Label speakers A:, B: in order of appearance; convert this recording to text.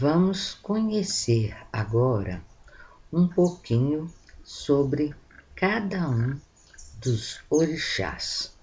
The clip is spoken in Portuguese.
A: Vamos conhecer agora um pouquinho sobre cada um dos orixás.